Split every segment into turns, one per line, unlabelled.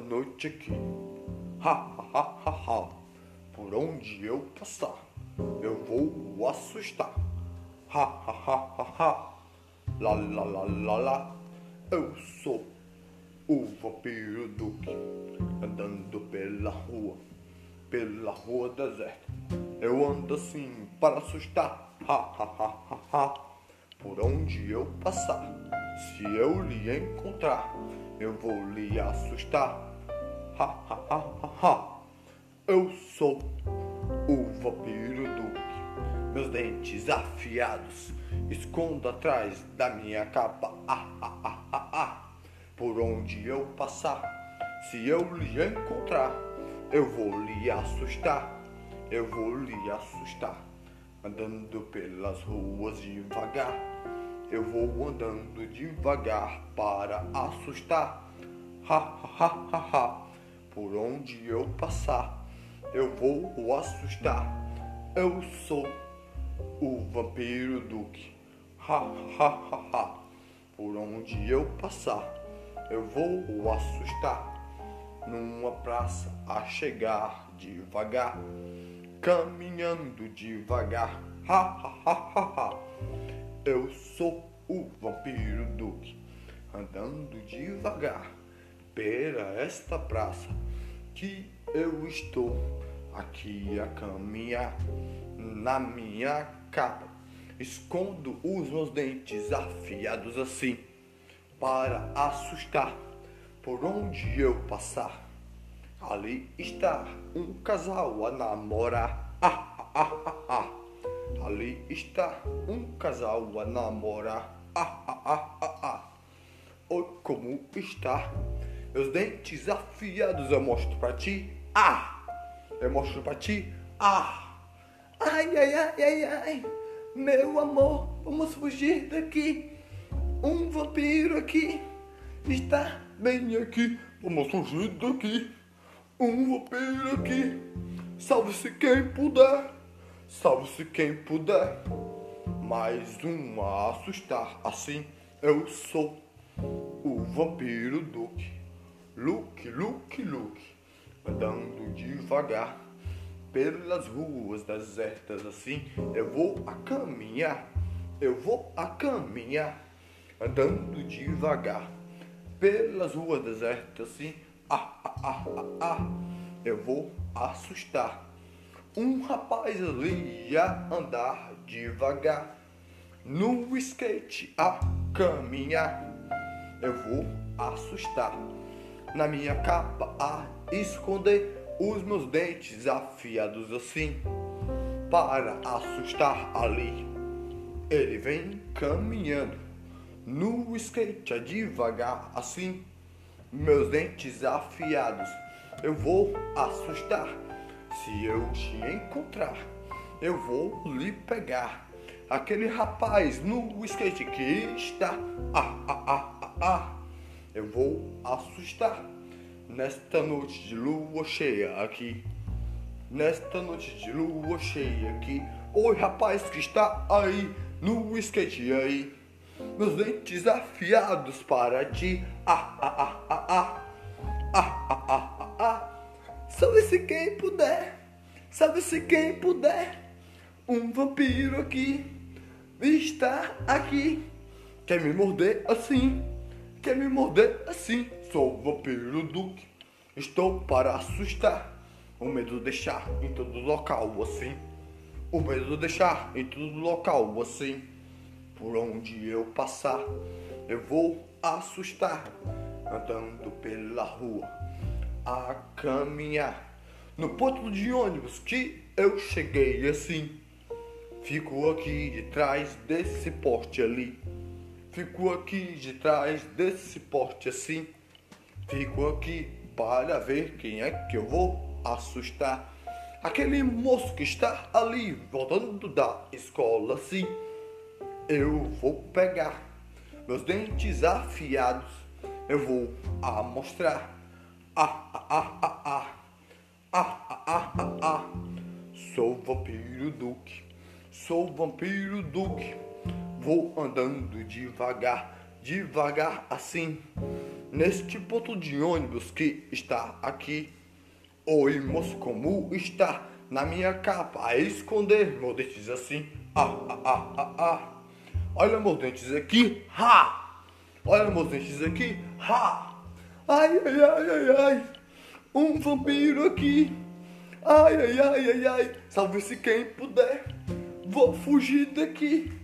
noite aqui. Ha ha ha ha. Por onde eu passar, eu vou assustar. Ha ha ha ha ha. La la la la la. Eu sou o vampiro Duque andando pela rua, pela rua deserta. Eu ando assim para assustar. Ha ha ha ha ha. Por onde eu passar, se eu lhe encontrar, eu vou lhe assustar. Ha ha ha. Eu sou o vampiro Duque. Meus dentes afiados escondo atrás da minha capa. Por onde eu passar, se eu lhe encontrar, eu vou lhe assustar. Eu vou lhe assustar. Andando pelas ruas devagar, eu vou andando devagar para assustar. Ha ha ha ha ha. Por onde eu passar, eu vou assustar. Eu sou o vampiro Duque. Ha ha ha ha. Por onde eu passar, eu vou assustar. Numa praça a chegar devagar, caminhando devagar. Ha ha ha ha. Eu sou o vampiro Duque, andando devagar pela esta praça que eu estou aqui a caminhar na minha capa. Escondo os meus dentes afiados assim para assustar por onde eu passar. Ali está um casal a namorar. Ah, ah, ah, ah, ah. Ali está um casal a namorar. Ah, ah, ah, ah, ah. Oi, como está? Meus dentes afiados eu mostro pra ti. Ah! Eu mostro pra ti. Ah! Ai, ai, ai, ai, ai. Meu amor, vamos fugir daqui. Um vampiro aqui está bem aqui. Vamos fugir daqui. Um vampiro aqui. Salve-se quem puder. Salve-se quem puder. Mais um a assustar. Assim eu sou o vampiro Duque. Luke, Luke, Luke. Andando devagar pelas ruas desertas assim, eu vou a caminhar, eu vou a caminhar, andando devagar pelas ruas desertas assim, ah, ah, ah, ah, ah, eu vou assustar. Um rapaz ali ia andar devagar no skate a caminhar, eu vou assustar. Na minha capa a esconder os meus dentes afiados assim para assustar ali. Ele vem caminhando no skate a devagar assim, meus dentes afiados. Eu vou assustar. Se eu te encontrar, eu vou lhe pegar. Aquele rapaz no skate que está, ah, ah, ah, ah, ah. Eu vou assustar nesta noite de lua cheia aqui. Nesta noite de lua cheia aqui. Oi, rapaz que está aí no skate aí. Meus dentes afiados para ti. Ah, ah, ah, ah, ah. Ah, ah, ah, ah, ah. Salve-se quem puder. Salve-se quem puder. Um vampiro aqui está aqui. Quer me morder assim? Quer me morder assim? Sou o vampiro Duque. Estou para assustar. O medo de deixar em todo local assim. O medo de deixar em todo local assim. Por onde eu passar, eu vou assustar. Andando pela rua, a caminhar. No ponto de ônibus que eu cheguei assim. Fico aqui de trás desse poste ali. Fico aqui de trás desse poste assim. Fico aqui para ver quem é que eu vou assustar. Aquele moço que está ali voltando da escola, sim. Eu vou pegar meus dentes afiados. Eu vou a mostrar. Ah, ah, ah, ah, ah. Ah, ah, ah, ah, ah. Sou vampiro Duque. Sou vampiro Duque. Vou andando devagar, devagar assim neste ponto de ônibus que está aqui. Oi, moço, como está? Na minha capa, a esconder meus dentes assim. Ah, ah, ah, ah, ah. Olha meus dentes aqui, ha! Olha meus dentes aqui, ha! Ai, ai, ai, ai, ai. Um vampiro aqui. Ai, ai, ai, ai, ai. Salve-se quem puder. Vou fugir daqui.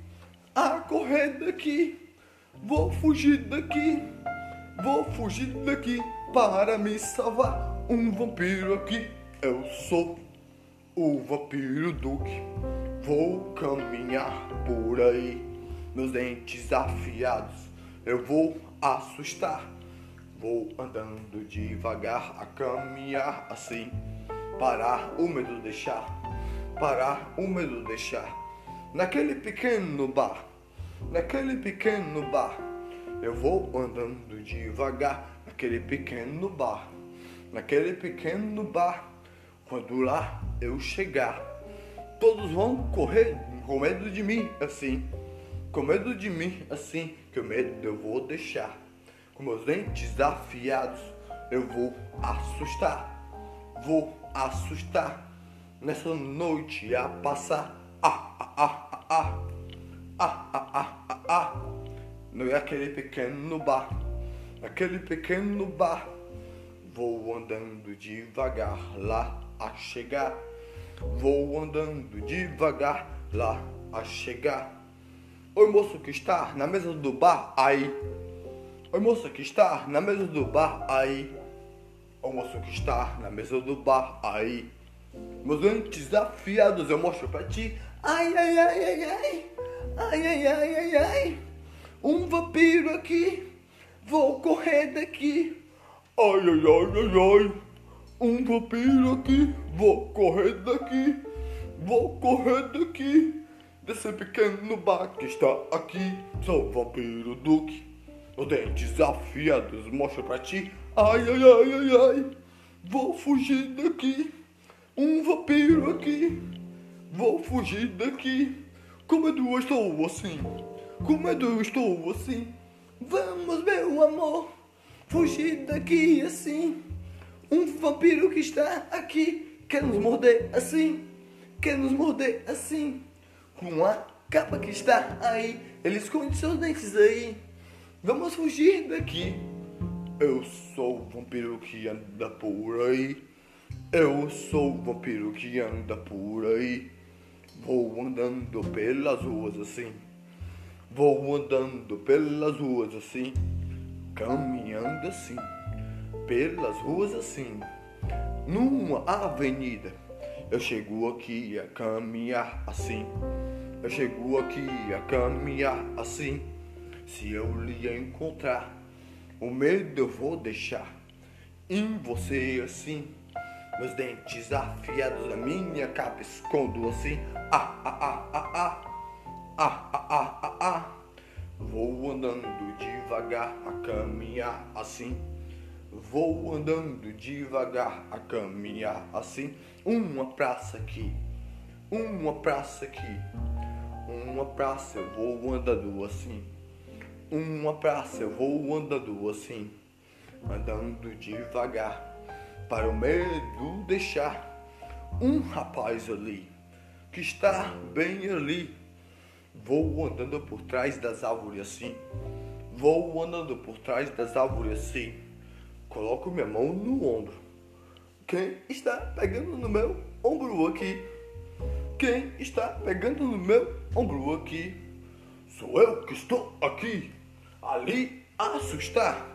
A correr daqui. Vou fugir daqui. Vou fugir daqui para me salvar. Um vampiro aqui. Eu sou o vampiro Duque. Vou caminhar por aí. Meus dentes afiados. Eu vou assustar. Vou andando devagar a caminhar assim. Parar o medo deixar. Parar o medo deixar. Naquele pequeno bar. Naquele pequeno bar. Eu vou andando devagar naquele pequeno bar. Naquele pequeno bar. Quando lá eu chegar, todos vão correr com medo de mim assim. Com medo de mim assim, que o medo eu vou deixar com meus dentes afiados, eu vou assustar, vou assustar nessa noite a passar. Ah, ah, ah, ah, ah, No aquele pequeno bar, aquele pequeno bar, vou andando devagar lá a chegar, vou andando devagar lá a chegar. Oi moço que está na mesa do bar aí Oi moça que está na mesa do bar aí. Oi moço que está na mesa do bar aí. Meus dentes afiados eu mostro pra ti. Ai, ai, ai, ai, ai. Ai, ai, ai, ai, ai. Um vampiro aqui. Vou correr daqui. Ai, ai, ai, ai, ai. Um vampiro aqui. Vou correr daqui. Vou correr daqui. Desse pequeno bar que está aqui. Sou o vampiro Duque. Os dentes afiados mostro pra ti. Ai, ai, ai, ai, ai. Vou fugir daqui. Um vampiro aqui. Vou fugir daqui. Com medo eu estou assim. Com medo eu estou assim. Vamos, meu amor. Fugir daqui assim. Um vampiro que está aqui. Quer nos morder assim. Quer nos morder assim. Com a capa que está aí. Ele esconde seus dentes aí. Vamos fugir daqui. Eu sou o vampiro que anda por aí. Eu sou o vampiro que anda por aí. Vou andando pelas ruas assim. Vou andando pelas ruas assim. Caminhando assim. Pelas ruas assim. Numa avenida. Eu chego aqui a caminhar assim. Eu chego aqui a caminhar assim. Se eu lhe encontrar, o medo eu vou deixar em você assim. Meus dentes afiados na minha capa escondo assim. Ah, ah, ah, ah, ah. Ah, ah, ah, ah, ah. Vou andando devagar a caminhar assim. Vou andando devagar a caminhar assim. Uma praça aqui, uma praça aqui, uma praça eu vou andando assim uma praça, eu vou andando assim, andando devagar, para o medo deixar um rapaz ali, que está bem ali. Vou andando por trás das árvores assim, vou andando por trás das árvores assim, coloco minha mão no ombro. Quem está pegando no meu ombro aqui? Quem está pegando no meu ombro aqui? Sou eu que estou aqui, ali a assustar.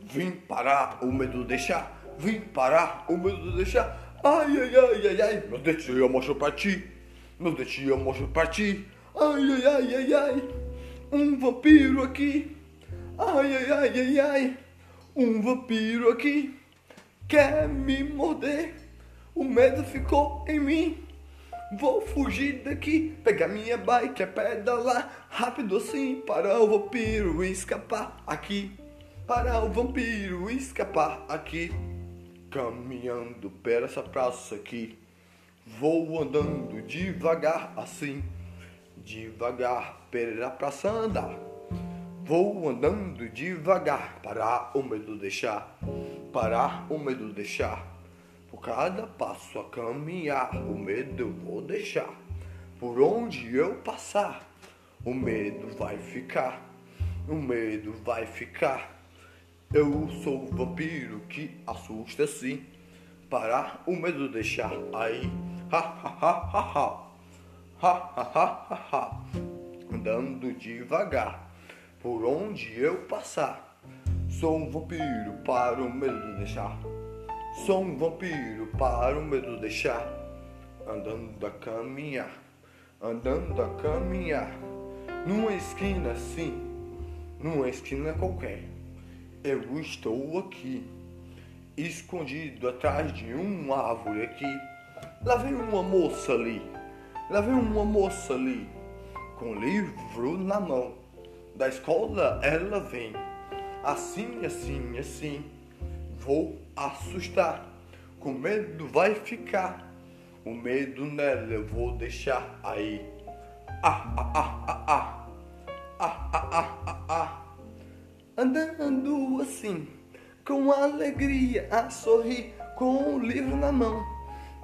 Vim parar o medo deixar, vim parar o medo deixar. Ai, ai, ai, ai, ai, meu dente eu mostro pra ti, meu dente eu mostro pra ti. Ai, ai, ai, ai, ai, um vampiro aqui. Ai, ai, ai, ai, ai, um vampiro aqui. Quer me morder, o medo ficou em mim. Vou fugir daqui, pegar minha bike, é pedalar rápido assim para o vampiro escapar aqui. Para o vampiro escapar aqui. Caminhando pela essa praça aqui. Vou andando devagar assim. Devagar pela praça andar. Vou andando devagar, parar o medo deixar, parar o medo deixar. Por cada passo a caminhar, o medo eu vou deixar. Por onde eu passar, o medo vai ficar, o medo vai ficar. Eu sou o vampiro que assusta sim. Parar o medo deixar aí. Ha ha ha ha ha. Ha ha ha ha ha. Andando devagar por onde eu passar. Sou um vampiro para o medo deixar. Sou um vampiro para o medo deixar. Andando a caminhar, andando a caminhar. Numa esquina assim, numa esquina qualquer. Eu estou aqui, escondido atrás de uma árvore aqui. Lá vem uma moça ali, lá vem uma moça ali, com livro na mão. Da escola ela vem, assim, assim, assim. Vou assustar, com medo vai ficar. O medo nela eu vou deixar aí. Ah, ah, ah, ah, ah. Ah, ah, ah, ah, ah. Andando assim, com alegria a sorrir, com o livro na mão.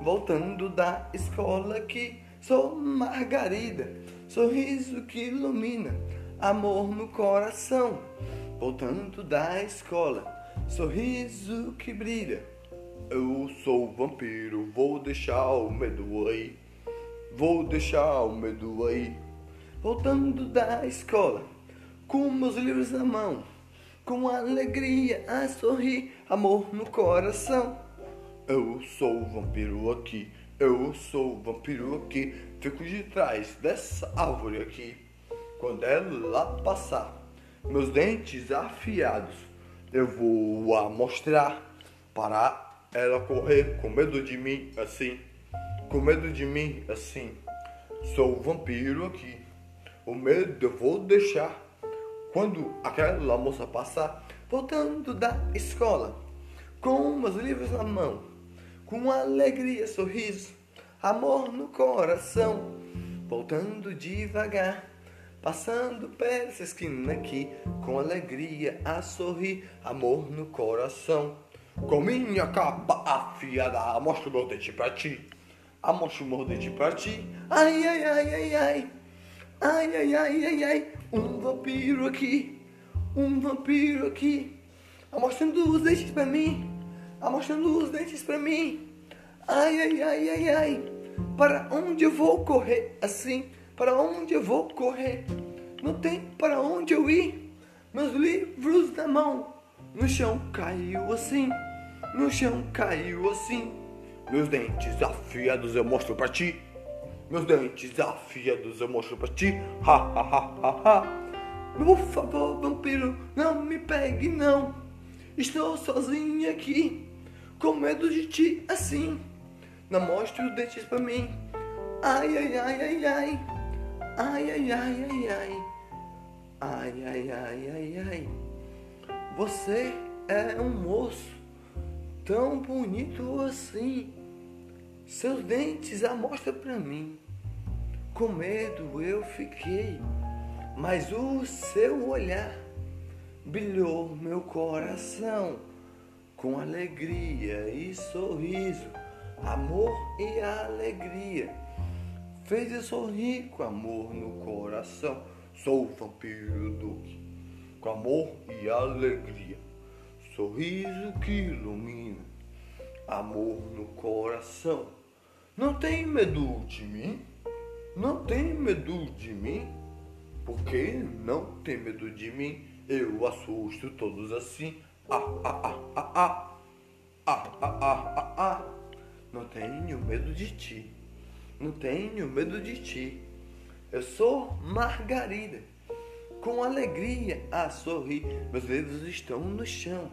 Voltando da escola que sou Margarida, sorriso que ilumina, amor no coração. Voltando da escola, sorriso que brilha. Eu sou vampiro, vou deixar o medo aí. Vou deixar o medo aí. Voltando da escola, com meus livros na mão, com alegria a sorrir, amor no coração. Eu sou o vampiro aqui, eu sou o vampiro aqui, fico de trás dessa árvore aqui. Quando ela passar, meus dentes afiados, eu vou a mostrar para ela correr com medo de mim assim, com medo de mim assim. Sou o vampiro aqui. O medo eu vou deixar quando aquela moça passar, voltando da escola, com meus livros na mão, com alegria, sorriso, amor no coração, voltando devagar, passando essa esquina aqui, com alegria a sorrir, amor no coração. Com minha capa afiada, mostro meu dente pra ti, amostro meu dente pra ti, ai, ai, ai, ai, ai. Ai, ai, ai, ai, ai, um vampiro aqui, um vampiro aqui, amostrando os dentes pra mim, amostrando os dentes pra mim. Ai, ai, ai, ai, ai, para onde eu vou correr assim? Para onde eu vou correr? Não tem para onde eu ir. Meus livros na mão, no chão caiu assim, no chão caiu assim. Meus dentes afiados eu mostro pra ti. Meus dentes afiados eu mostro pra ti. Ha, ha, ha, ha, ha. Por favor, vampiro, não me pegue, não. Estou sozinha aqui, com medo de ti assim. Não mostre os dentes pra mim. Ai, ai, ai, ai, ai. Ai, ai, ai, ai, ai. Ai, ai, ai, ai, ai. Você é um moço tão bonito assim. Seus dentes amostra pra mim. Com medo eu fiquei, mas o seu olhar brilhou meu coração com alegria e sorriso, amor e alegria. Fez eu sorrir com amor no coração. Sou vampiro Duque, com amor e alegria. Sorriso que ilumina, amor no coração. Não tem medo de mim? Não tem medo de mim? Porque não tem medo de mim? Eu assusto todos assim. Ah, ah, ah, ah, ah. Ah, ah, ah, ah, ah. Não tenho medo de ti. Não tenho medo de ti. Eu sou Margarida. Com alegria a sorrir, meus dedos estão no chão.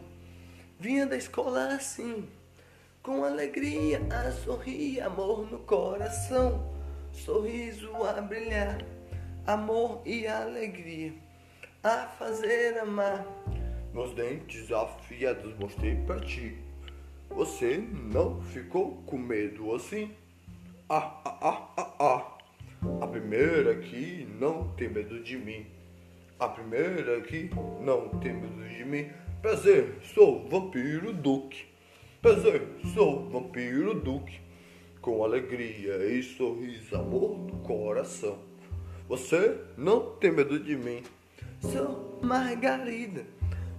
Vinha da escola assim, com alegria a sorrir, amor no coração sorriso a brilhar, amor e alegria a fazer amar. Meus dentes afiados mostrei pra ti. Você não ficou com medo assim? Ah, ah, ah, ah, ah. A primeira que não tem medo de mim. A primeira aqui, não tem medo de mim. Prazer, sou vampiro Duque. Prazer, sou vampiro Duque. Com alegria e sorriso, amor no coração. Você não tem medo de mim. Sou Margarida,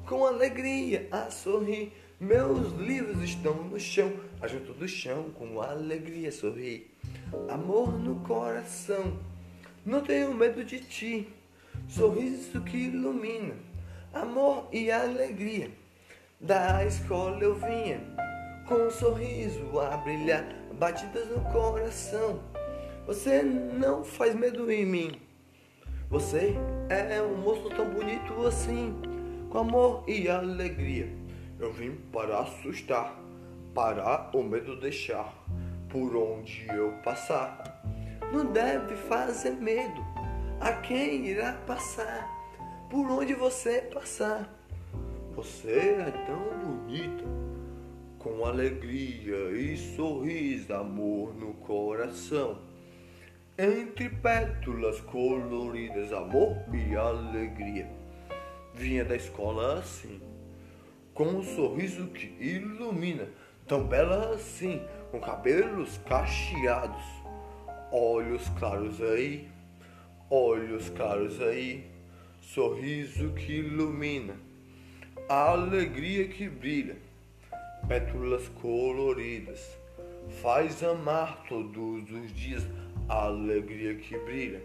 com alegria a sorrir. Meus livros estão no chão, ajunto do chão, com alegria sorrir. Amor no coração, não tenho medo de ti. Sorriso que ilumina, amor e alegria. Da escola eu vinha, com um sorriso a brilhar, batidas no coração. Você não faz medo em mim. Você é um moço tão bonito assim, com amor e alegria. Eu vim para assustar, para o medo deixar, por onde eu passar. Não deve fazer medo a quem irá passar, por onde você passar. Você é tão bonita, com alegria e sorriso, amor no coração. Entre pétalas coloridas, amor e alegria. Vinha da escola assim, com um sorriso que ilumina, tão bela assim, com cabelos cacheados, olhos claros aí, olhos claros aí, sorriso que ilumina, a alegria que brilha, pétalas coloridas, faz amar todos os dias a alegria que brilha,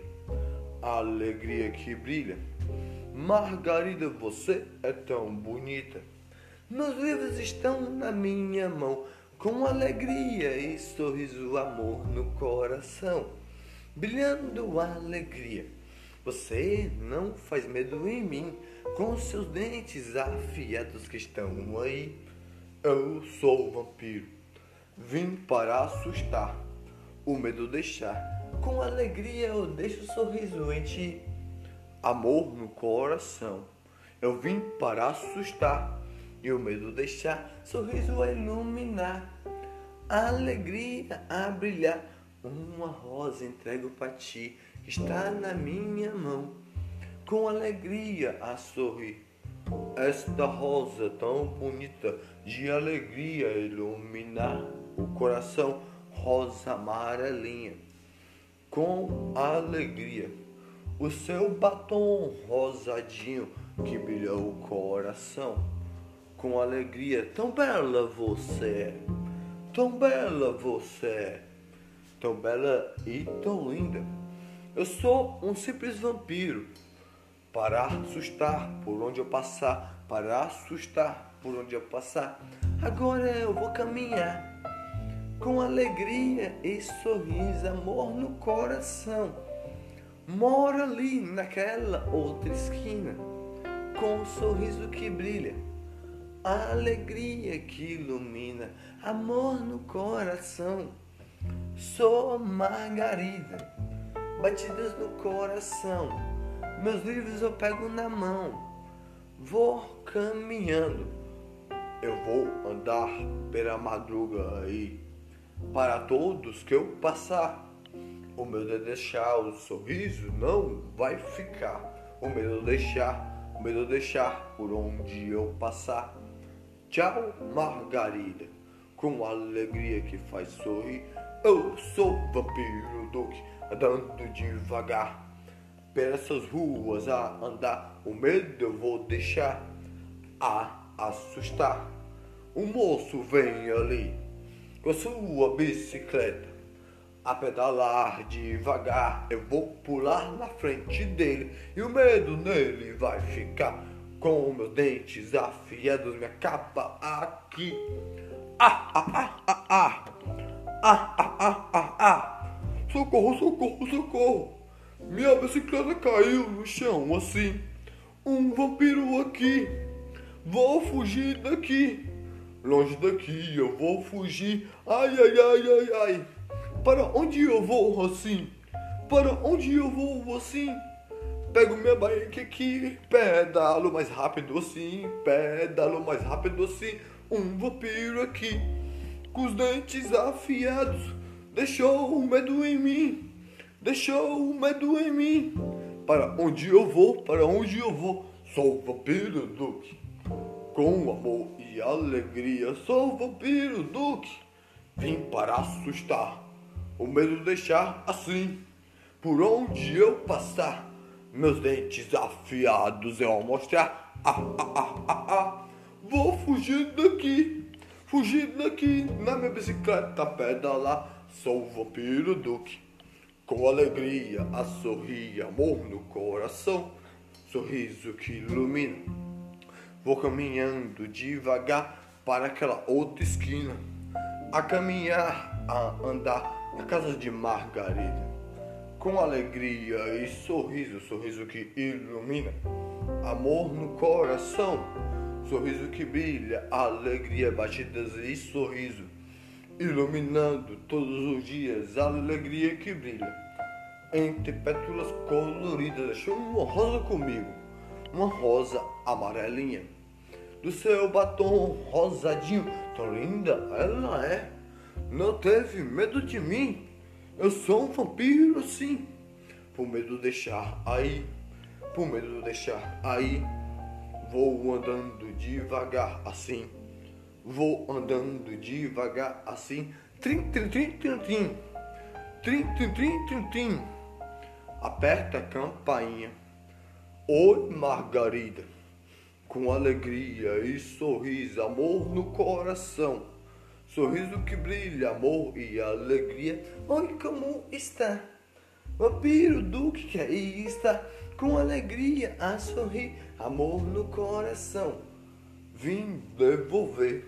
alegria que brilha. Margarida, você é tão bonita. Meus livros estão na minha mão, com alegria e sorriso, amor no coração, brilhando alegria. Você não faz medo em mim, com seus dentes afiados que estão aí. Eu sou o vampiro, vim para assustar, o medo deixar. Com alegria eu deixo o sorriso em ti, amor no coração. Eu vim para assustar e o medo deixar, sorriso a iluminar, a alegria a brilhar. Uma rosa entrego para ti, está na minha mão, com alegria a sorrir. Esta rosa tão bonita, de alegria iluminar o coração, rosa amarelinha, com alegria. O seu batom rosadinho que brilha o coração com alegria. Tão bela você é, tão bela você é, tão bela e tão linda. Eu sou um simples vampiro para assustar por onde eu passar, para assustar por onde eu passar. Agora eu vou caminhar com alegria e sorriso, amor no coração. Moro ali naquela outra esquina, com um sorriso que brilha a alegria que ilumina, amor no coração. Sou Margarida, batidas no coração. Meus livros eu pego na mão, vou caminhando. Eu vou andar pela madruga aí, para todos que eu passar. O meu de deixar o sorriso não vai ficar. O medo de deixar, o medo de deixar por onde eu passar. Tchau, Margarida, com alegria que faz sorrir. Eu sou vampiro Duque, andando devagar. Pelas ruas a andar, o medo eu vou deixar a assustar. O moço vem ali com a sua bicicleta a pedalar devagar. Eu vou pular na frente dele e o medo nele vai ficar com meus dentes afiados, minha capa aqui. Ah, ah, ah, ah, ah. Ah, ah, ah, ah, ah. Socorro, socorro, socorro. Minha bicicleta caiu no chão assim. Um vampiro aqui. Vou fugir daqui. Longe daqui eu vou fugir. Ai, ai, ai, ai, ai. Para onde eu vou assim? Para onde eu vou assim? Pego minha bike aqui, pedalo mais rápido assim, pedalo mais rápido assim. Um vampiro aqui, com os dentes afiados, deixou o medo em mim, deixou o medo em mim. Para onde eu vou, para onde eu vou, sou o vampiro Duque. Com amor e alegria, sou o vampiro Duque. Vim para assustar, o medo deixar assim. Por onde eu passar, meus dentes afiados eu mostrar. Ah, ah, ah, ah, ah. Vou fugir daqui, fugir daqui na minha bicicleta pedalar. Sou o vampiro Duque. Com alegria a sorrir, amor no coração, sorriso que ilumina. Vou caminhando devagar para aquela outra esquina, a caminhar, a andar na casa de Margarida. Com alegria e sorriso, sorriso que ilumina, amor no coração, sorriso que brilha, alegria, batidas e sorriso iluminando todos os dias alegria que brilha. Entre pétalas coloridas, deixou uma rosa comigo, uma rosa amarelinha. Do seu batom rosadinho, tão linda ela é. Não teve medo de mim, eu sou um vampiro sim. Por medo de deixar aí, por medo de deixar aí, vou andando devagar assim Vou andando devagar assim. Trim, trim, trim, trim, trim. Trim, trim, trim, trim, trim. Aperta a campainha. Oi, Margarida. Com alegria e sorriso, amor no coração. Sorriso que brilha, amor e alegria. Oi, como está? Vampiro Duque que aí está, com alegria a sorrir, amor no coração. Vim devolver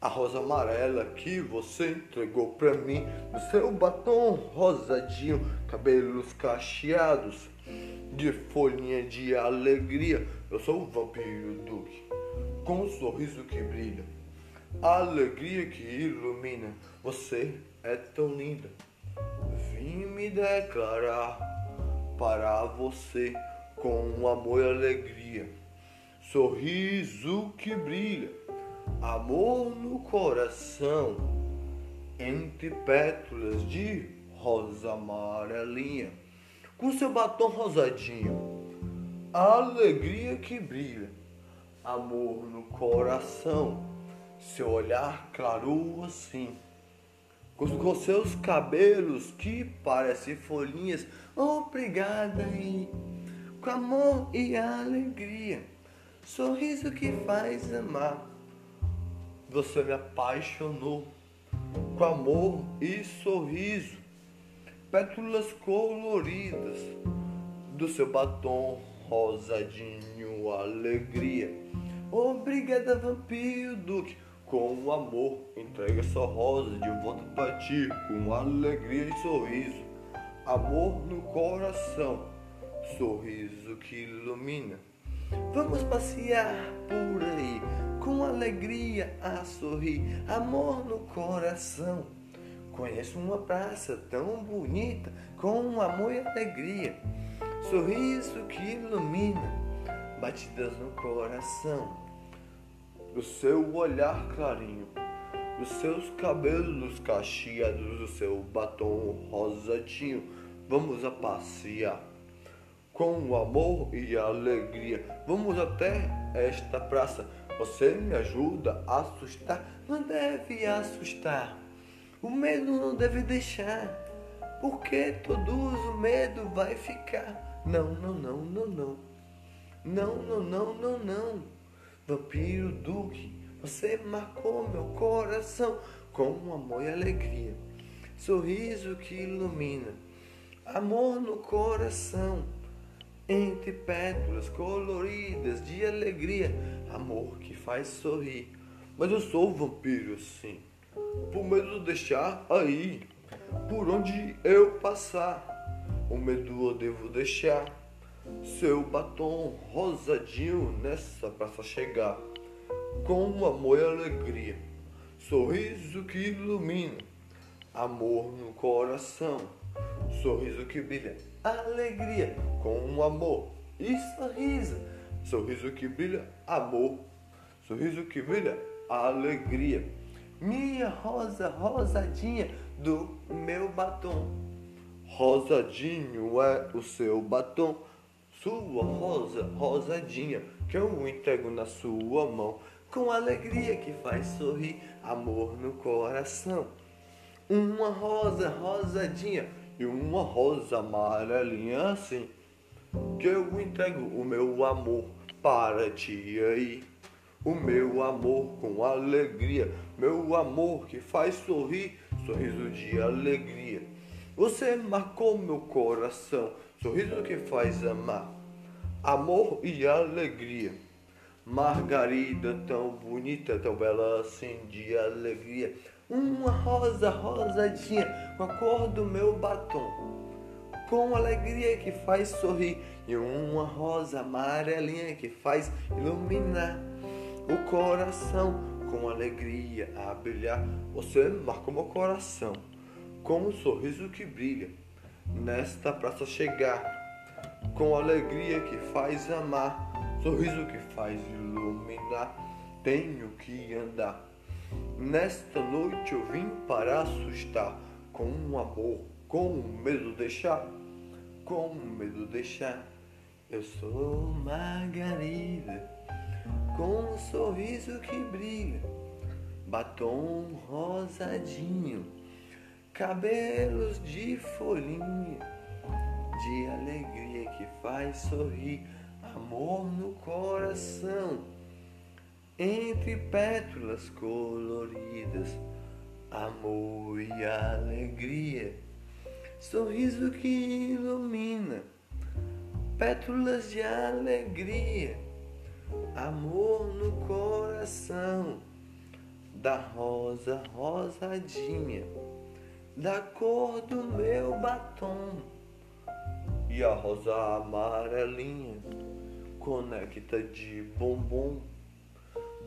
a rosa amarela que você entregou pra mim no seu batom rosadinho, cabelos cacheados de folhinha de alegria. Eu sou o vampiro Duque, com um sorriso que brilha, a alegria que ilumina. Você é tão linda. Vim me declarar para você com amor e alegria, sorriso que brilha amor no coração, entre pétalas de rosa amarelinha, com seu batom rosadinho, alegria que brilha, amor no coração, seu olhar claro assim, com seus cabelos que parecem folhinhas, obrigada aí, com amor e alegria, sorriso que faz amar. Você me apaixonou. Com amor e sorriso, pétalas coloridas. Do seu batom rosadinho, alegria. Obrigada, vampiro Duque, com amor, entrega essa rosa de volta para ti, com alegria e sorriso, amor no coração, sorriso que ilumina. Vamos passear por aí. Com alegria a sorrir, amor no coração. Conheço uma praça tão bonita, com amor e alegria, sorriso que ilumina, batidas no coração. Do seu olhar clarinho, dos seus cabelos cacheados, do seu batom rosadinho, vamos a passear com amor e alegria. Vamos até esta praça você me ajuda a assustar? Não deve assustar. O medo não deve deixar. Porque todos o medo vai ficar. Não, não, não, não, não. Não, não, não, não, não. Vampiro Duque, você marcou meu coração com amor e alegria. Sorriso que ilumina. Amor no coração entre pétalas coloridas de alegria, amor que faz sorrir. Mas eu sou vampiro sim, por medo de deixar aí, por onde eu passar. O medo eu devo deixar, seu batom rosadinho nessa praça chegar, com amor e alegria, sorriso que ilumina, amor no coração, sorriso que brilha alegria, com amor e sorriso. Sorriso que brilha, amor. Sorriso que brilha, alegria. Minha rosa rosadinha do meu batom. Rosadinho é o seu batom, sua rosa, rosadinha, que eu entrego na sua mão, com alegria que faz sorrir, amor no coração. Uma rosa rosadinha e uma rosa amarelinha assim, que eu entrego o meu amor para ti aí. O meu amor com alegria, meu amor que faz sorrir, sorriso de alegria. Você marcou meu coração, sorriso que faz amar, amor e alegria. Margarida tão bonita, tão bela de alegria. Uma rosa rosadinha com a cor do meu batom com alegria que faz sorrir e uma rosa amarelinha que faz iluminar o coração com alegria a brilhar. Você marcou meu coração com um sorriso que brilha nesta praça chegar com alegria que faz amar, sorriso que faz iluminar. Tenho que andar. Nesta noite eu vim para assustar com um amor, com um medo deixar, com um medo deixar. Eu sou Margarida, com um sorriso que brilha, batom rosadinho, cabelos de folhinha, de alegria que faz sorrir, amor no coração, entre pétalas coloridas, amor e alegria, sorriso que ilumina, pétalas de alegria, amor no coração, da rosa rosadinha, da cor do meu batom e a rosa amarelinha conecta de bombom.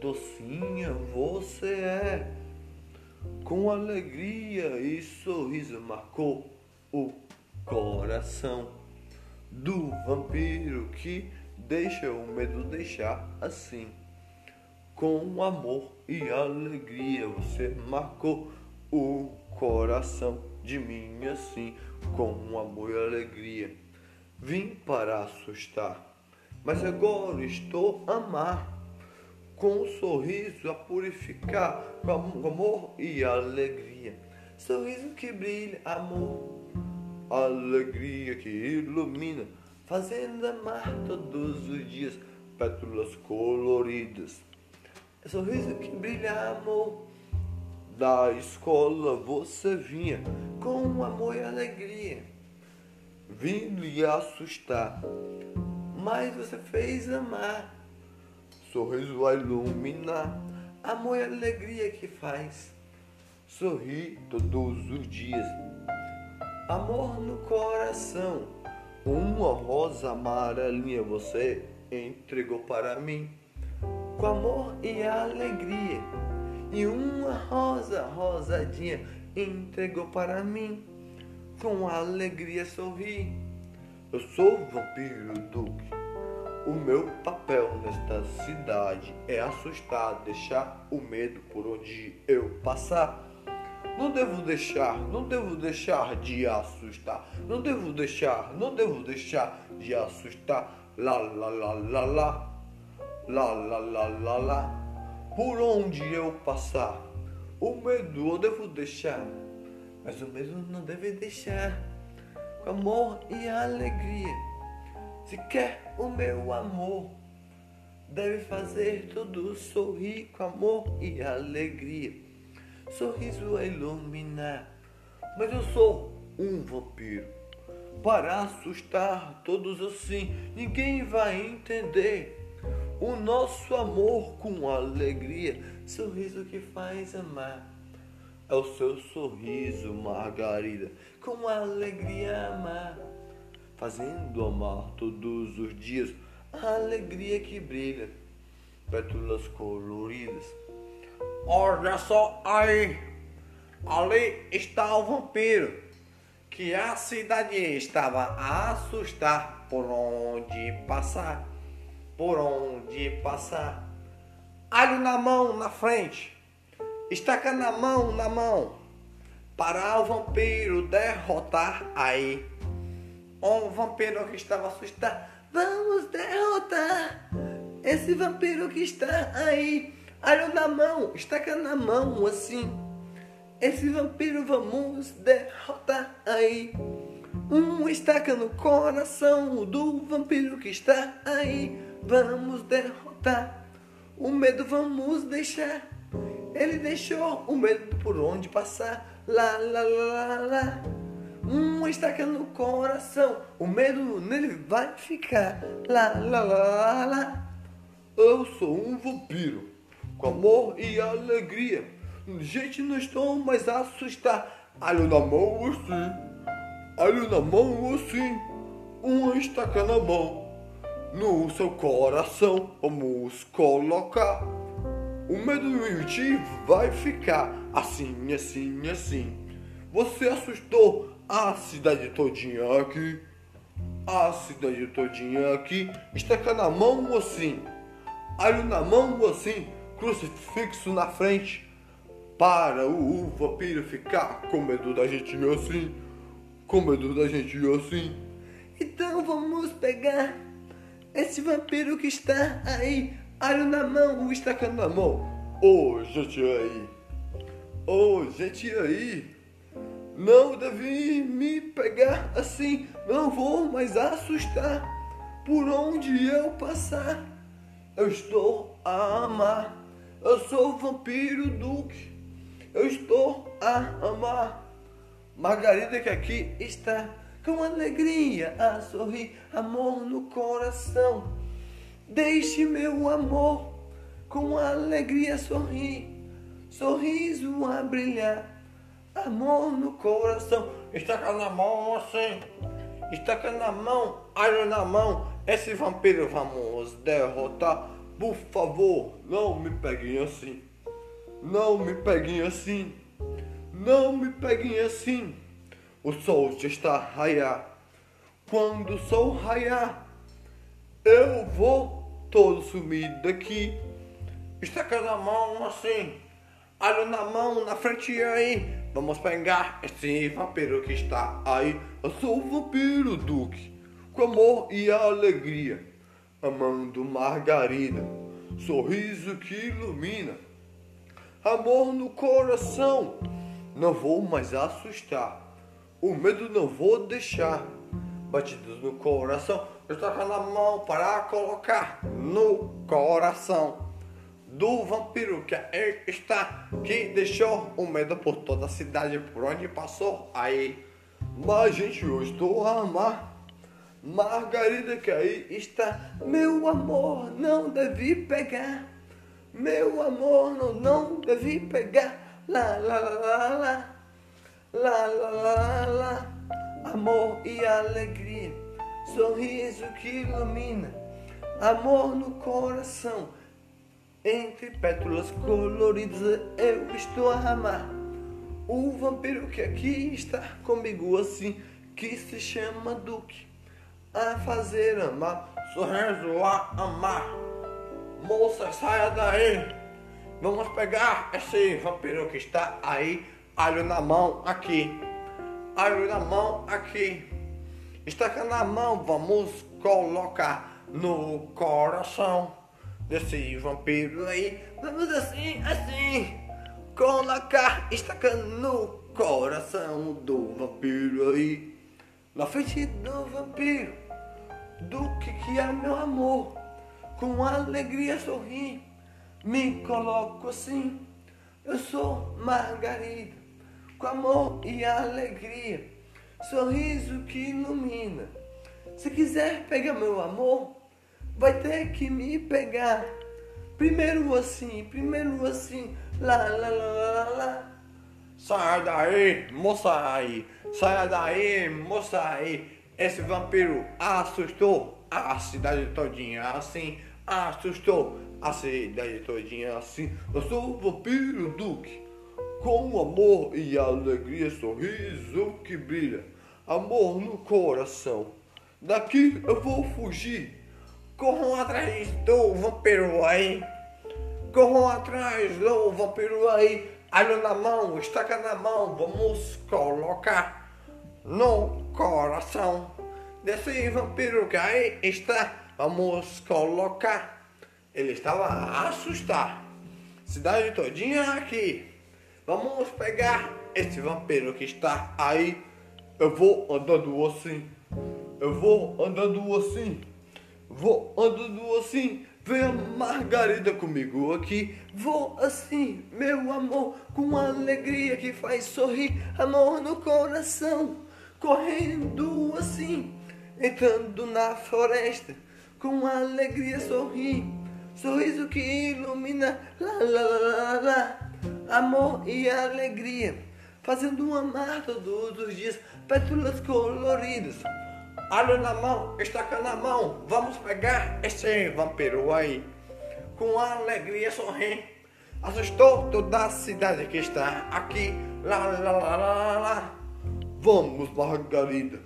Docinha você é, com alegria e sorriso marcou o coração do vampiro que deixa o medo deixar assim. Com amor e alegria você marcou o coração de mim assim, com amor e alegria. Vim para assustar, mas agora estou a amar, com um sorriso a purificar, com amor e alegria. Sorriso que brilha, amor, alegria que ilumina, fazendo amar todos os dias, pétalas coloridas. Sorriso que brilha, amor, da escola você vinha com amor e alegria vim lhe assustar, mas você fez amar. Sorriso a iluminar, amor e alegria que faz sorrir todos os dias. Amor no coração, uma rosa amarelinha você entregou para mim, com amor e alegria. E uma rosa rosadinha entregou para mim com alegria sorri. Eu sou o vampiro Duque. O meu papel nesta cidade é assustar, deixar o medo por onde eu passar. Não devo deixar, não devo deixar de assustar. Não devo deixar, não devo deixar de assustar. Lá, lá, lá, lá, lá. Lá, lá, lá, lá, lá. Por onde eu passar, o medo eu devo deixar mas o medo não deve deixar com amor e alegria. Se quer o meu amor, deve fazer tudo sorrir com amor e alegria. Sorriso a iluminar, mas eu sou um vampiro. Para assustar todos assim, ninguém vai entender. O nosso amor com alegria, sorriso que faz amar é o seu sorriso, Margarida, com alegria amar, fazendo amar todos os dias a alegria que brilha, pétalas coloridas.
Olha só aí, ali está o vampiro, que a cidade estava a assustar. Por onde passar, por onde passar. Alho na mão, na frente estaca na mão, na mão, para o vampiro derrotar aí. Um vampiro que estava assustado Vamos derrotar esse vampiro que está aí. Alho na mão, estaca na mão assim. Esse vampiro vamos derrotar aí. Um estaca no coração do vampiro que está aí. Vamos derrotar. O medo vamos deixar. Ele deixou o medo por onde passar. Lá, lá, lá, lá. Um estaca no coração. O medo nele vai ficar. Lá, lá, lá, lá.
Eu sou um vampiro. Com amor e alegria. Gente, não estou mais a assustar. Alho na mão assim alho na mão assim, uma estaca na mão. No seu coração vamos colocar. O medo ti vai ficar assim, assim, assim. Você assustou a cidade todinha aqui. A cidade todinha aqui. Estaca na mão assim. Alho na mão assim. Crucifixo na frente. Para o vampiro ficar com medo da gente assim com medo da gente assim.
Então vamos pegar esse vampiro que está aí, alho na mão, o estaca na mão.
Ô, oh, gente aí. Ô, oh, gente aí. Não deve me pegar assim. Não vou mais assustar por onde eu passar. Eu estou a amar. Eu sou o vampiro Duque. Eu estou a amar. Margarida que aqui está com alegria a sorrir, amor no coração. Deixe meu amor com alegria sorrir, sorriso a brilhar, amor no coração. Estaca na mão assim, estaca na mão, alho na mão. Esse vampiro vamos derrotar. Por favor, não me peguem assim. Não me peguem assim. Não me peguem assim. O sol já está a raiar. Quando o sol raiar, eu vou todo sumir daqui. Estaca na mão assim, alho na mão, na frente aí. Vamos pegar esse vampiro que está aí. Eu sou o vampiro Duque, com amor e alegria, amando Margarida, sorriso que ilumina, amor no coração não vou mais assustar. O medo não vou deixar. Batidos no coração, estava na mão para colocar no coração do vampiro que aí está, que deixou o medo por toda a cidade por onde passou. Aí, mas gente, eu estou a amar. Margarida que aí está, meu amor, não devi pegar. Meu amor, não, não devi pegar. Lá, lá, lá, lá, lá, lá, lá, lá. amor e alegria sorriso que ilumina, amor no coração, entre pétalas coloridas eu estou a amar. O vampiro que aqui está comigo assim, que se chama Duque, a fazer amar, sorriso a amar. Moça, saia daí! Vamos pegar esse vampiro que está aí, alho na mão aqui, alho na mão aqui, estaca na mão, vamos colocar no coração desse vampiro aí. Vamos assim, assim, colocar, estaca no coração do vampiro aí, na frente do vampiro, do que que é meu amor, com alegria sorrir me coloco assim. Eu sou Margarida, com amor e alegria, sorriso que ilumina. Se quiser pegar meu amor, vai ter que me pegar. Primeiro assim, primeiro assim, lá, lá, lá, lá, lá. Sai daí, moça aí, sai daí, moça aí. Esse vampiro assustou a cidade todinha, assim, assustou a cidade todinha assim. Eu sou o vampiro Duque, com amor e alegria, sorriso que brilha, amor no coração. Daqui eu vou fugir. Corram atrás do vampiro aí. Corram atrás do vampiro aí. Alho na mão, estaca na mão, vamos colocar no coração
desse vampiro que aí está. Vamos colocar. Ele estava a assustar. Cidade todinha aqui. Vamos pegar esse vampiro que está aí. Eu vou andando assim. Eu vou andando assim. Vou andando assim. Venha Margarida comigo aqui. Vou assim, meu amor, com alegria que faz sorrir, amor no coração. Correndo assim, entrando na floresta, com alegria sorrir. Sorriso que ilumina, lá, lá, lá, lá, lá. Amor e alegria. Fazendo um amar todos os dias, pétalas coloridas. Alho na mão, estaca na mão, vamos pegar esse vampiro aí. Com alegria sorri, assustou toda a cidade que está aqui. Lá, lá, lá, lá, lá.
Vamos, Margarida,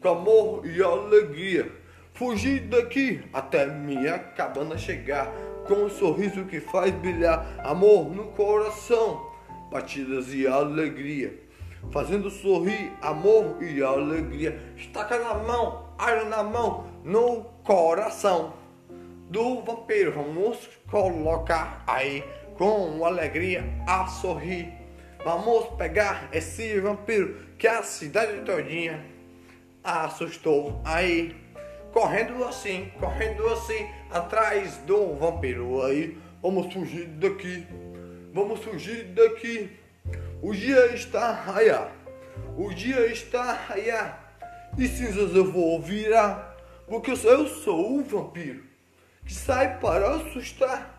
com amor e alegria. Fugir daqui até minha cabana chegar. Com um sorriso que faz brilhar amor no coração, batidas e alegria fazendo sorrir amor e alegria. Estaca na mão, alho na mão, no coração do vampiro. Vamos colocar aí com alegria a sorrir. Vamos pegar esse vampiro que a cidade todinha assustou aí. Correndo assim, correndo assim, atrás do vampiro aí. Vamos fugir daqui. Vamos fugir daqui. O dia está a raiar, o dia está a raiar, e cinzas eu vou virar, porque eu sou o vampiro que sai para assustar.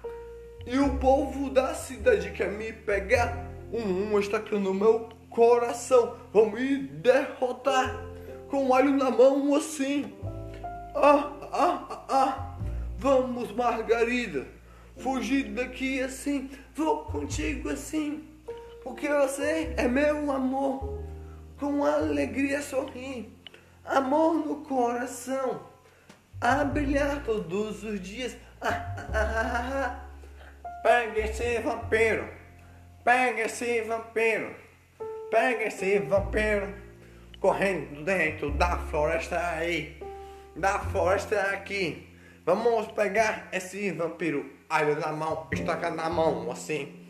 E o povo da cidade quer me pegar, um, um estaca no meu coração, vão me derrotar, com alho na mão assim. Ah, ah, ah, ah, vamos Margarida, fugir daqui assim, vou contigo assim. Porque você é meu amor, com alegria sorrir, amor no coração, a brilhar todos os dias. Ah, ah, ah,
pega esse vampiro, pega esse vampiro, pega esse vampiro, correndo dentro da floresta aí, da floresta aqui. Vamos pegar esse vampiro, alho na mão, estaca na mão, assim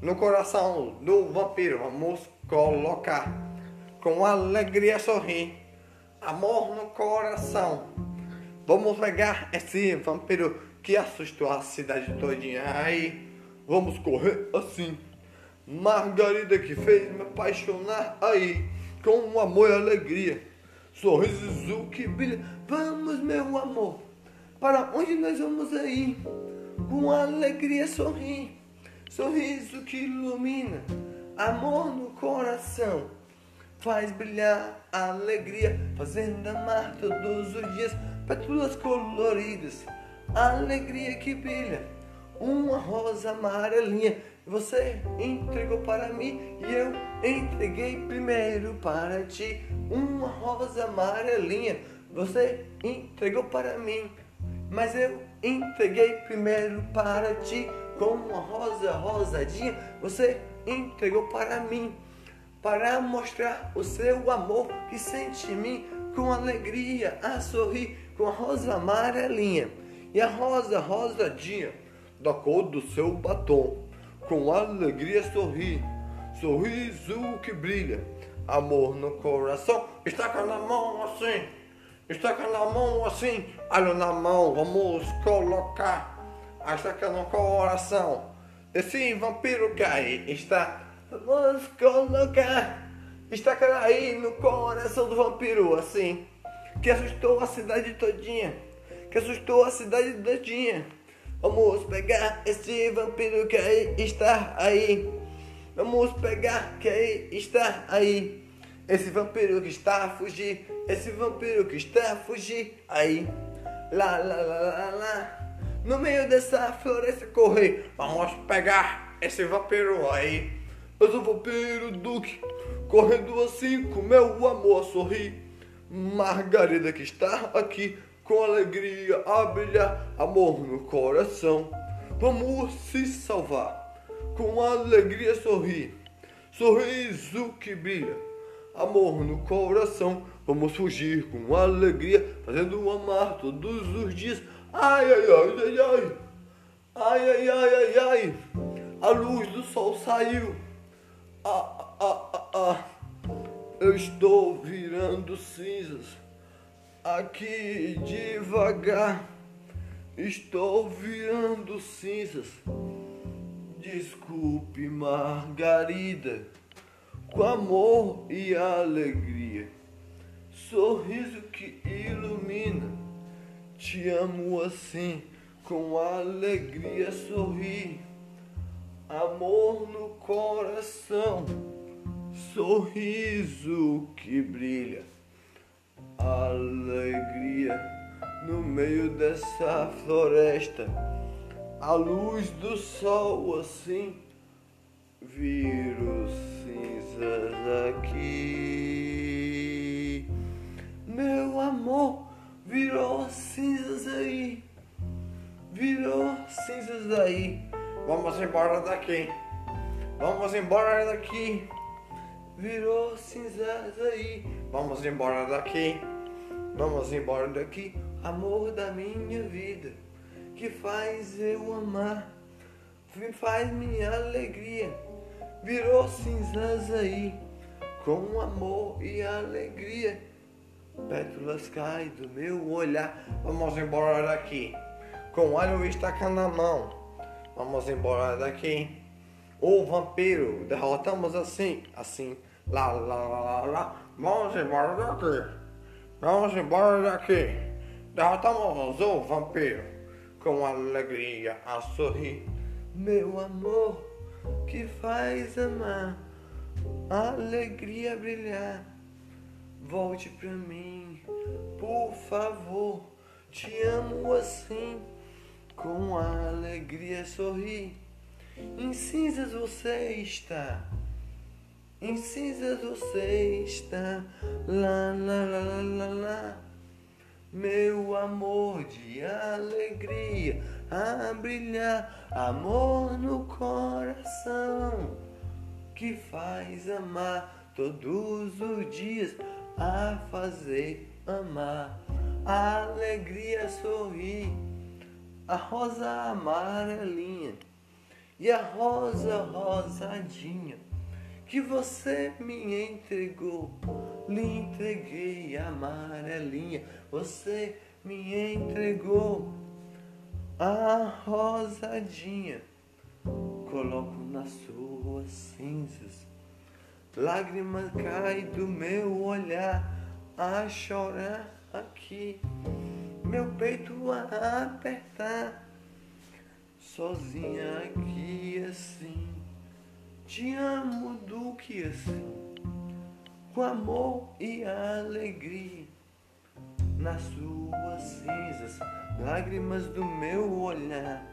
no coração do vampiro. Vamos colocar com alegria sorrir, amor no coração. Vamos pegar esse vampiro que assustou a cidade todinha. Aí vamos correr assim. Margarida que fez me apaixonar aí com amor e alegria. Sorriso que brilha. Vamos, meu amor. Para onde nós vamos aí? Com alegria sorrir sorriso que ilumina, amor no coração, faz brilhar a alegria, fazendo amar todos os dias, pétalas coloridas, alegria que brilha, uma rosa amarelinha. Você entregou para mim e eu entreguei primeiro para ti. Uma rosa amarelinha, você entregou para mim, mas eu entreguei primeiro para ti com uma rosa rosadinha, você entregou para mim, para mostrar o seu amor que sente em mim. Com alegria, a sorrir com a rosa amarelinha e a rosa rosadinha. Da cor do seu batom, com alegria sorrir, sorriso que brilha, amor no coração, estaca na mão assim, estaca na mão assim, alho na mão, vamos colocar acha que no coração esse vampiro que aí está. Vamos colocar. Está aí no coração do vampiro, assim. Que assustou a cidade todinha. Que assustou a cidade todinha. Vamos pegar esse vampiro que aí está aí. Vamos pegar que aí está aí. Esse vampiro que está a fugir. Esse vampiro que está a fugir aí. Lá, lá, lá, lá, lá no meio dessa floresta correr. Vamos pegar esse vampiro aí. Mas o vampiro Duque, correndo assim com meu amor a sorrir. Margarida que está aqui com alegria a amor no coração. Vamos se salvar, com alegria sorrir, sorriso que brilha,
amor no coração. Vamos fugir com alegria, fazendo amar todos os dias. Ai, ai, ai, ai, ai. Ai, ai, ai, ai, ai. A luz do sol saiu. Ah, ah, ah, ah. Eu estou virando cinzas. Aqui devagar. Estou virando cinzas. Desculpe, Margarida, com amor e alegria, sorriso que ilumina. Te amo assim, com alegria sorri, amor no coração, sorriso que brilha, no meio dessa floresta a luz do sol assim viro cinzas aqui. Meu amor virou cinzas aí, virou cinzas aí.
Vamos embora daqui. Vamos embora daqui.
Virou cinzas aí.
Vamos embora daqui.
Vamos embora daqui, amor da minha vida que faz eu amar, me faz minha alegria. Virou cinzas aí, com amor e alegria. Pétalas caem do meu olhar.
Vamos embora daqui, com óleo e estaca na mão. Vamos embora daqui. O vampiro, derrotamos assim, assim. Lá, lá, lá, lá, lá. Vamos embora daqui. Vamos embora daqui. Derrotamos o vampiro. Com alegria a sorrir.
Meu amor, que faz amar, alegria brilhar. Volte pra mim, por favor, te amo assim, com alegria sorrir. Em cinzas você está, em cinzas você está, lá, lá, lá, lá, lá meu amor de alegria a brilhar, amor no coração que faz amar todos os dias a fazer amar, a alegria sorrir, a rosa amarelinha e a rosa rosadinha que você me entregou. Lhe entreguei a amarelinha, você me entregou a rosadinha. Coloco nas suas cinzas, lágrimas caem do meu olhar a chorar aqui, meu peito a apertar, sozinha aqui assim te amo do que assim, com amor e alegria, nas suas cinzas, lágrimas do meu olhar,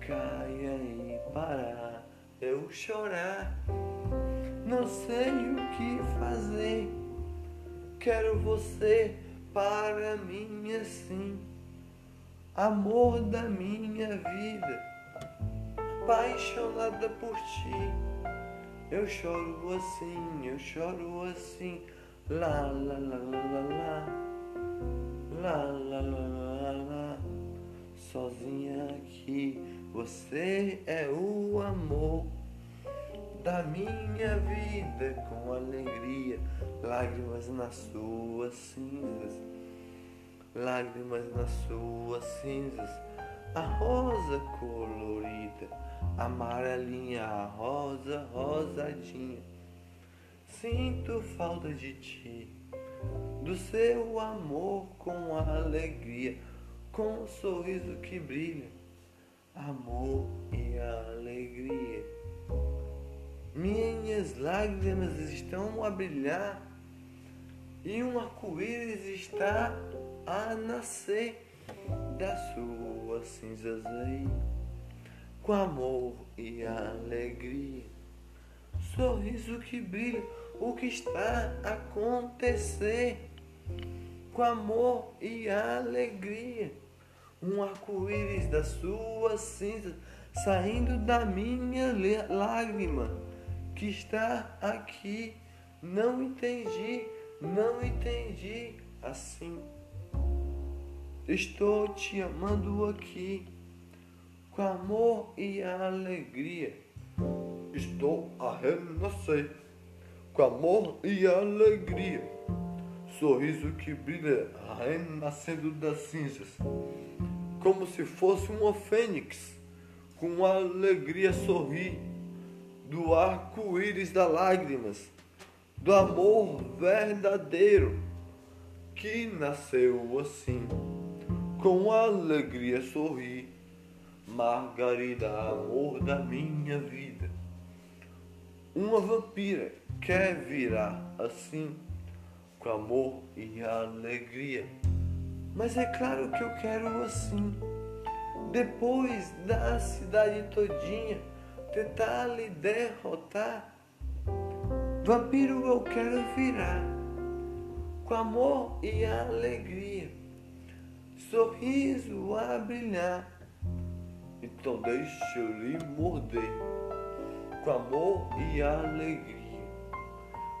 caia e para eu chorar. Não sei o que fazer, quero você para mim assim, amor da minha vida apaixonada por ti. Eu choro assim, eu choro assim. Lá, lá, lá, lá, lá, lá. Lá, lá, lá, lá. Sozinha aqui, você é o amor da minha vida com alegria, lágrimas nas suas cinzas, lágrimas nas suas cinzas, a rosa colorida amarelinha, rosa, rosadinha. Sinto falta de ti, do seu amor com alegria, com um sorriso que brilha, amor e alegria. Minhas lágrimas estão a brilhar e um arco-íris está a nascer das suas cinzas aí com amor e alegria. Sorriso que brilha, o que está a acontecer, com amor e alegria. Um arco-íris das suas cinzas saindo da minha lágrima que está aqui Não entendi, não entendi. Assim, estou te amando aqui, com amor e alegria. Estou a renascer, com amor e alegria. Sorriso que brilha, renascendo das cinzas, como se fosse uma fênix, com alegria sorrir, do arco-íris das lágrimas do amor verdadeiro que nasceu assim, com alegria sorri, Margarida, amor da minha vida. Uma vampira quer virar assim, com amor e alegria. Mas é claro que eu quero assim. Depois da cidade todinha tentar lhe derrotar Vampiro eu quero virar, com amor e alegria, sorriso a brilhar. Então deixa eu lhe morder, com amor e alegria.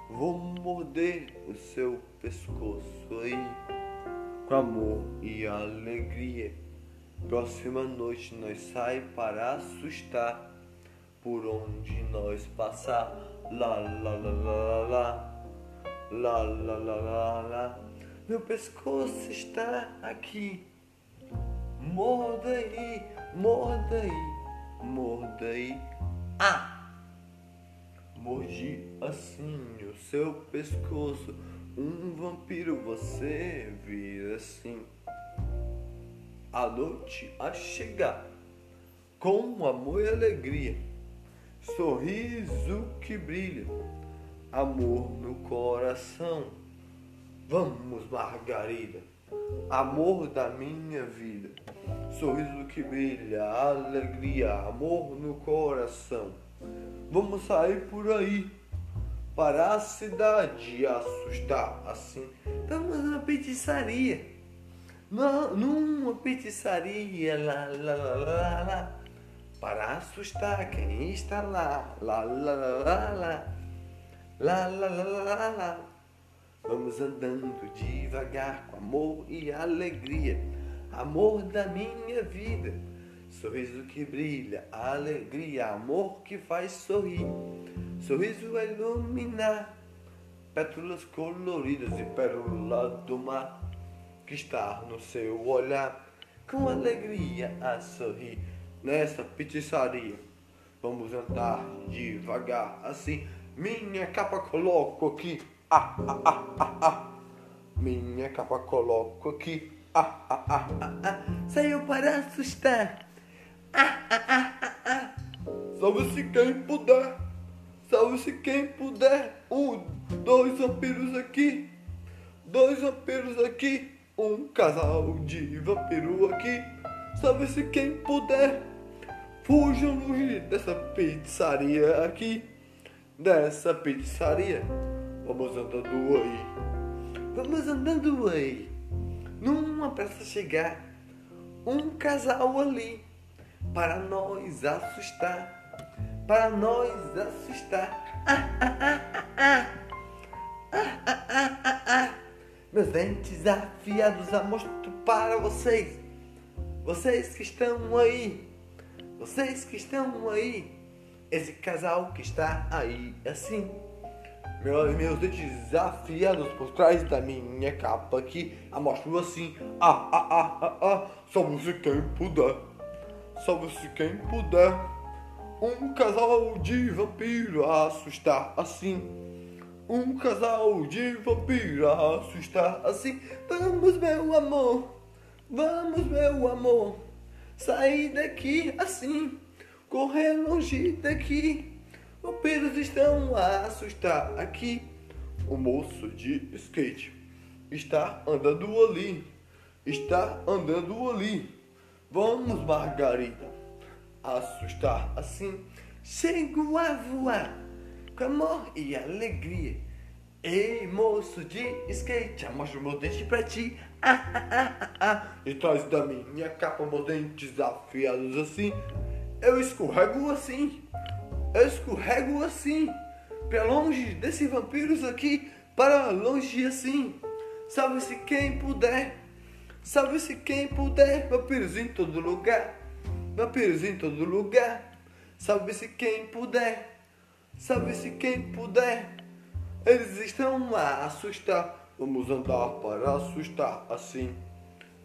Vou morder o seu pescoço aí, com amor e alegria. Próxima noite nós sai para assustar por onde nós passar. Lá, lá, lá, lá, lá, lá, lá, lá, lá, lá. Meu pescoço está aqui. Morda aí, morda aí. Ah! Mordi assim o seu pescoço. Um vampiro você vira assim. A noite a chegar, com amor e alegria sorriso que brilha, amor no coração. Vamos, Margarida, amor da minha vida, sorriso que brilha, alegria, amor no coração. Vamos sair por aí para a cidade assustar assim. Estamos na petiçaria, numa petiçaria, lá, lá, lá, lá, lá para assustar quem está lá. Lá, lá, lá, lá, lá. Lá, lá, lá, lá, lá. Vamos andando devagar com amor e alegria. Amor da minha vida. Sorriso que brilha, alegria, amor que faz sorrir. Sorriso a iluminar. Pétalas coloridas e pérola do mar que está no seu olhar. Com alegria a sorrir nessa pizzaria. Vamos andar devagar assim. Minha capa coloco aqui. Ah, ah, ah, ah, ah. Minha capa coloco aqui. Ah, ah, ah, ah, ah. Saiu para assustar. Ah, ah, ah, ah, ah. Salve-se quem puder. Salve-se quem puder. Um, dois vampiros aqui. Dois vampiros aqui. Um casal de vampiro aqui. Salve-se quem puder. Fujam dessa pizzaria aqui. Dessa pizzaria. Vamos andando aí. Vamos andando aí. Numa praça chegar. Um casal ali. Para nós assustar. Para nós assustar. Ah, ah, ah. Ah, ah, ah, ah, ah. Meus dentes afiados a mostro para vocês. Vocês que estão aí vocês que estão aí, esse casal que está aí assim. Meus, meus dentes afiados por trás da minha capa aqui, amostro assim. Ah, ah, ah, ah, ah. Salve-se quem puder. Salve-se quem puder. Um casal de vampiro a assustar assim. Um casal de vampiro a assustar assim. Vamos, meu amor. Vamos, meu amor. Sair daqui assim, correr longe daqui. Vampiros estão a assustar aqui. O moço de skate está andando ali. Está andando ali. Vamos, Margarida. Assustar assim. Chego a voar com amor e alegria. Ei, moço de skate, mostra o meu dente pra ti. Ah, ah, ah, ah, ah. E trás da minha capa, meus dentes afiados assim. Eu escorrego assim. Eu escorrego assim. Pra longe desses vampiros aqui, para longe assim. Salve-se quem puder, salve-se quem puder. Vampiros em todo lugar, vampiros em todo lugar. Salve-se quem puder, salve-se quem puder. Eles estão a assustar, vamos andar para assustar assim.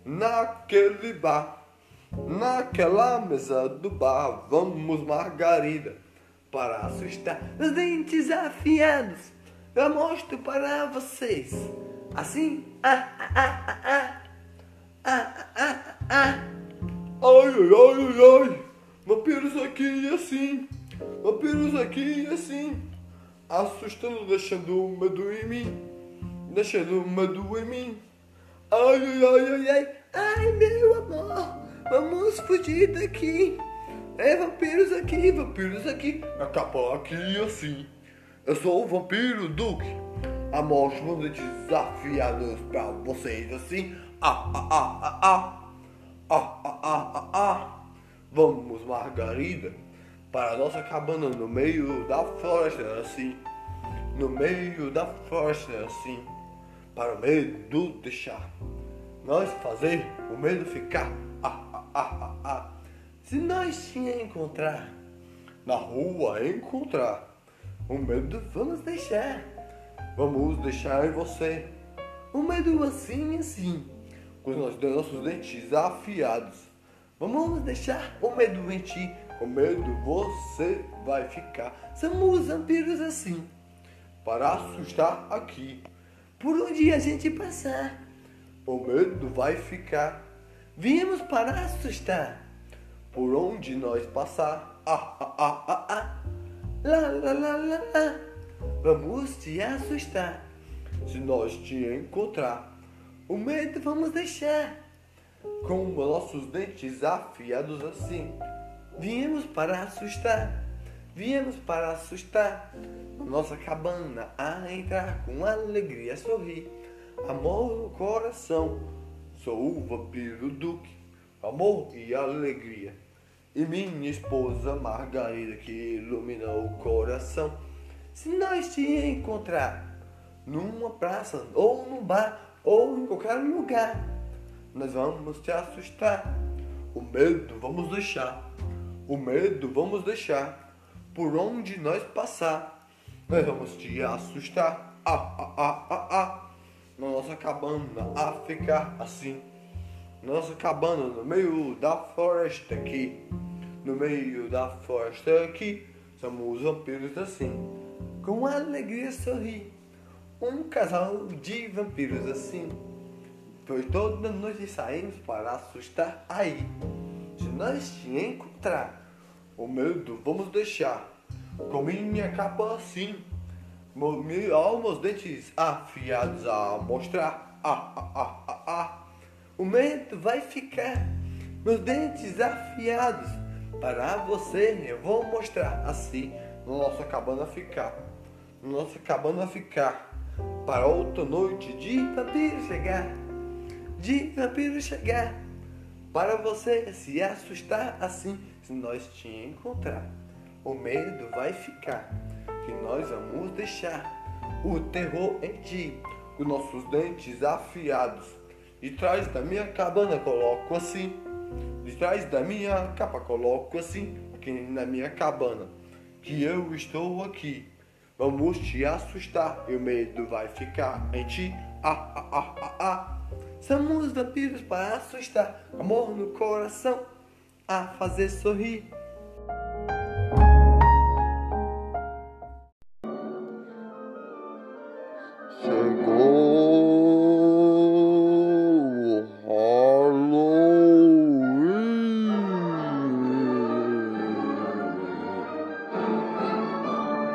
Naquele bar, naquela mesa do bar, vamos margarida para assustar os dentes afiados. Eu mostro para vocês. Assim. Ah, ah, ah, ah, ah. Ah, ah, ah, ah. ah. Ai, ai, ai, ai. Vampiros aqui e assim. Vampiros aqui e assim. Assustando, deixando o medo em mim. Deixando o medo em mim. Ai, ai, ai, ai, ai. Ai, meu amor. Vamos fugir daqui. É vampiros aqui, vampiros aqui. A capa aqui assim. Eu sou o vampiro Duke. A morte manda desafiados pra vocês assim. Ah, ah, ah, ah, ah. Ah, ah, ah, ah, ah. Vamos, Margarida, para a nossa cabana no meio da floresta assim. No meio da floresta assim. Para o medo deixar. Nós fazer o medo ficar. Ah, ah, ah, ah, ah. Se nós te encontrar na rua, encontrar o medo, vamos deixar. Vamos deixar em você o medo assim, assim, com os nossos dentes afiados. Vamos deixar o medo em ti, com medo você vai ficar. Somos vampiros assim, para assustar aqui. Por onde a gente passar, o medo vai ficar. Viemos para assustar por onde nós passar. Ah, ah, ah, ah, ah. Lá, lá, lá, lá, lá. Vamos te assustar. Se nós te encontrar, o medo vamos deixar. Com nossos dentes afiados assim. Viemos para assustar. Viemos para assustar. Nossa cabana a entrar com alegria sorrir. Amor no coração. Sou o vampiro Duque. Amor e alegria e minha esposa Margarida que ilumina o coração. Se nós te encontrar numa praça ou num bar ou em qualquer lugar, nós vamos te assustar. O medo vamos deixar. O medo vamos deixar. Por onde nós passar, nós vamos te assustar. Ah, ah, ah, ah, ah. Na nossa cabana a ficar assim. Nossa cabana no meio da floresta aqui no meio da floresta aqui, somos vampiros assim, com alegria sorri, um casal de vampiros assim, pois toda noite saímos para assustar. Aí, se nós te encontrar, o medo vamos deixar, com minha capa assim, meus dentes afiados a mostrar, ah, ah, ah, ah, ah. o medo vai ficar, meus dentes afiados, para você, eu vou mostrar assim no nossa cabana ficar. No nossa cabana ficar. Para outra noite de vampiro chegar. De vampiro chegar. Para você se assustar assim se nós te encontrar. O medo vai ficar. Que nós vamos deixar o terror em ti. Com nossos dentes afiados. E trás da minha cabana coloco assim de trás da minha capa coloco assim, aqui na minha cabana, que eu estou aqui. Vamos te assustar, e o medo vai ficar em ti. Ah, ah, ah, ah, ah. Somos vampiros para assustar, amor no coração, a fazer sorrir.